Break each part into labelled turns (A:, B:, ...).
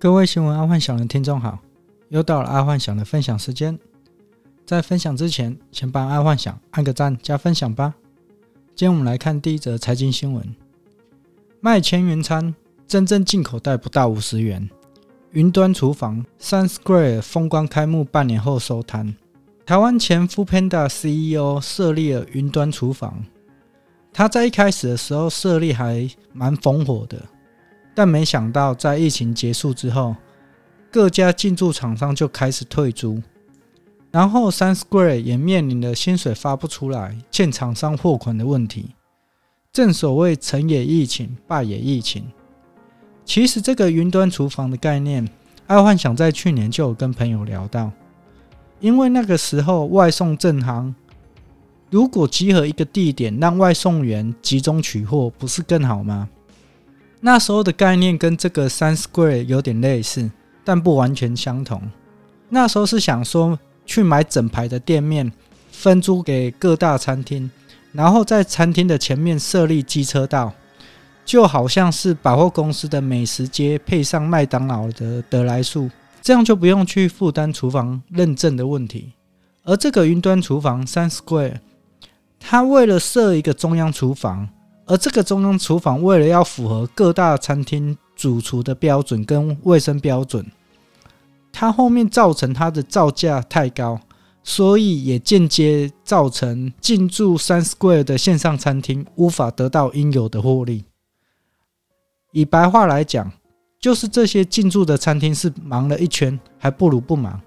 A: 各位新闻阿幻想的听众好，又到了阿幻想的分享时间。在分享之前，先帮阿幻想按个赞加分享吧。今天我们来看第一则财经新闻：卖千元餐，真正进口袋不到五十元。云端厨房 SunSquare 封关开幕半年后收摊。台湾前 f o o Panda CEO 设立了云端厨房，他在一开始的时候设立还蛮红火的。但没想到，在疫情结束之后，各家进驻厂商就开始退租，然后 SunSquare 也面临了薪水发不出来、欠厂商货款的问题。正所谓成也疫情，败也疫情。其实这个云端厨房的概念，阿幻想在去年就有跟朋友聊到，因为那个时候外送正行，如果集合一个地点，让外送员集中取货，不是更好吗？那时候的概念跟这个 SunSquare 有点类似，但不完全相同。那时候是想说去买整排的店面，分租给各大餐厅，然后在餐厅的前面设立机车道，就好像是百货公司的美食街配上麦当劳的得来速，这样就不用去负担厨房认证的问题。而这个云端厨房 SunSquare，它为了设一个中央厨房。而这个中央厨房为了要符合各大餐厅主厨的标准跟卫生标准，它后面造成它的造价太高，所以也间接造成进驻三 Square 的线上餐厅无法得到应有的获利。以白话来讲，就是这些进驻的餐厅是忙了一圈，还不如不忙。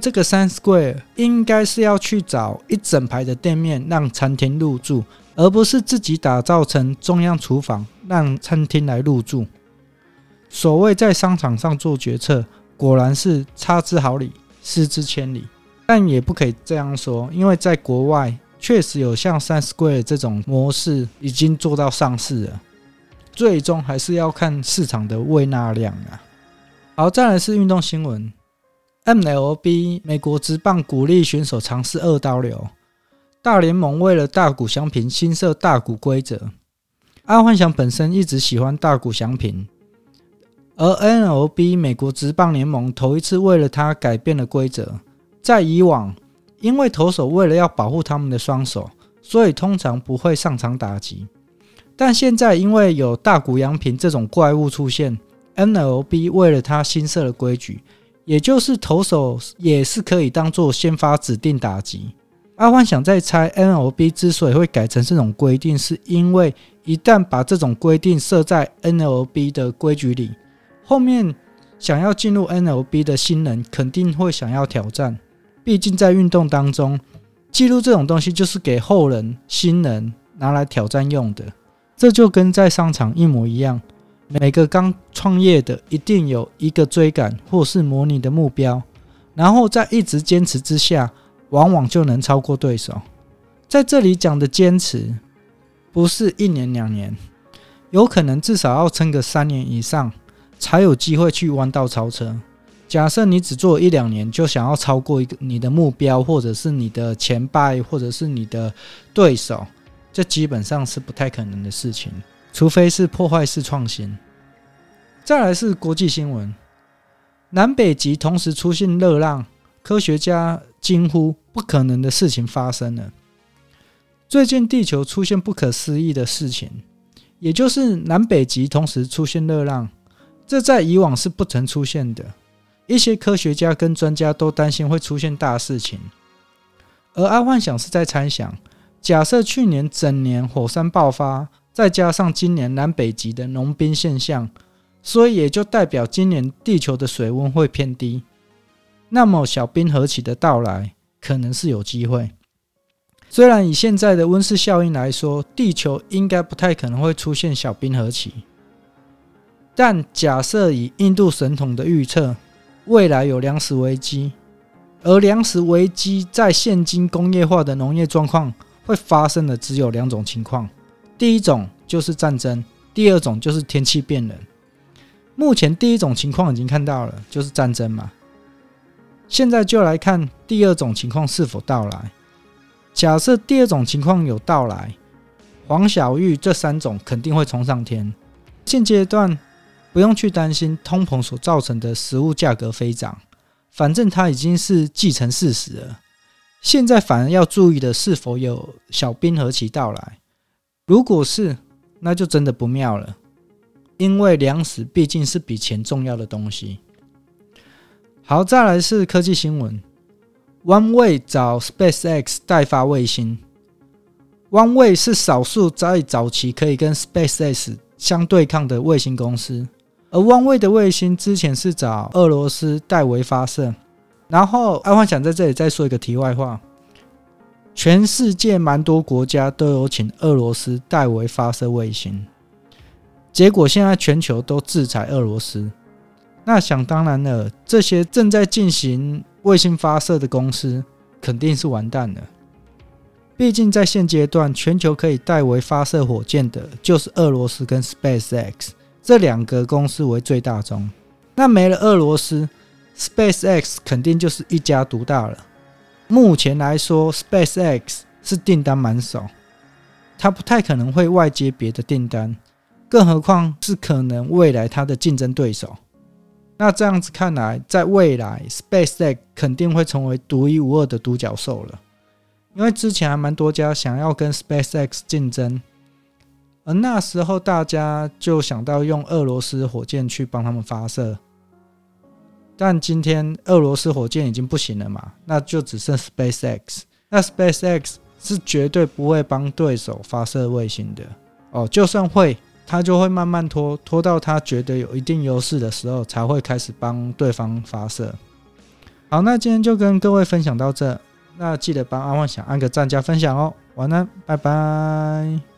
A: 这个三 Square 应该是要去找一整排的店面让餐厅入驻。而不是自己打造成中央厨房，让餐厅来入驻。所谓在商场上做决策，果然是差之毫厘，失之千里。但也不可以这样说，因为在国外确实有像 SunSquare 这种模式已经做到上市了。最终还是要看市场的胃纳量啊。好，再来是运动新闻：MLB 美国职棒鼓励选手尝试二刀流。大联盟为了大谷翔平新设大谷规则，阿幻想本身一直喜欢大谷翔平，而 N L B 美国职棒联盟头一次为了他改变了规则。在以往，因为投手为了要保护他们的双手，所以通常不会上场打击。但现在因为有大谷翔平这种怪物出现，N L B 为了他新设了规矩，也就是投手也是可以当做先发指定打击。阿幻想在猜，N L B 之所以会改成这种规定，是因为一旦把这种规定设在 N L B 的规矩里，后面想要进入 N L B 的新人肯定会想要挑战。毕竟在运动当中，记录这种东西就是给后人、新人拿来挑战用的。这就跟在商场一模一样，每个刚创业的一定有一个追赶或是模拟的目标，然后在一直坚持之下。往往就能超过对手。在这里讲的坚持，不是一年两年，有可能至少要撑个三年以上，才有机会去弯道超车。假设你只做一两年就想要超过一个你的目标，或者是你的前辈，或者是你的对手，这基本上是不太可能的事情，除非是破坏式创新。再来是国际新闻，南北极同时出现热浪，科学家惊呼。不可能的事情发生了。最近地球出现不可思议的事情，也就是南北极同时出现热浪，这在以往是不曾出现的。一些科学家跟专家都担心会出现大事情，而阿幻想是在猜想：假设去年整年火山爆发，再加上今年南北极的融冰现象，所以也就代表今年地球的水温会偏低。那么小冰河期的到来，可能是有机会，虽然以现在的温室效应来说，地球应该不太可能会出现小冰河期。但假设以印度神童的预测，未来有粮食危机，而粮食危机在现今工业化的农业状况会发生的只有两种情况：第一种就是战争，第二种就是天气变冷。目前第一种情况已经看到了，就是战争嘛。现在就来看第二种情况是否到来。假设第二种情况有到来，黄小玉这三种肯定会冲上天。现阶段不用去担心通膨所造成的食物价格飞涨，反正它已经是既成事实了。现在反而要注意的是否有小兵何其到来。如果是，那就真的不妙了，因为粮食毕竟是比钱重要的东西。好，再来是科技新闻，OneWeb 找 SpaceX 代发卫星。OneWeb 是少数在早期可以跟 SpaceX 相对抗的卫星公司，而 OneWeb 的卫星之前是找俄罗斯代为发射。然后，爱幻想在这里再说一个题外话：全世界蛮多国家都有请俄罗斯代为发射卫星，结果现在全球都制裁俄罗斯。那想当然了，这些正在进行卫星发射的公司肯定是完蛋了。毕竟，在现阶段，全球可以代为发射火箭的，就是俄罗斯跟 SpaceX 这两个公司为最大宗。那没了俄罗斯，SpaceX 肯定就是一家独大了。目前来说，SpaceX 是订单满手，它不太可能会外接别的订单，更何况是可能未来它的竞争对手。那这样子看来，在未来，SpaceX 肯定会成为独一无二的独角兽了。因为之前还蛮多家想要跟 SpaceX 竞争，而那时候大家就想到用俄罗斯火箭去帮他们发射，但今天俄罗斯火箭已经不行了嘛，那就只剩 SpaceX。那 SpaceX 是绝对不会帮对手发射卫星的哦，就算会，他就会慢慢拖，拖到他觉得有一定优势的时候，才会开始帮对方发射。好，那今天就跟各位分享到这。那记得帮阿幻想按个赞加分享哦，晚安，拜拜。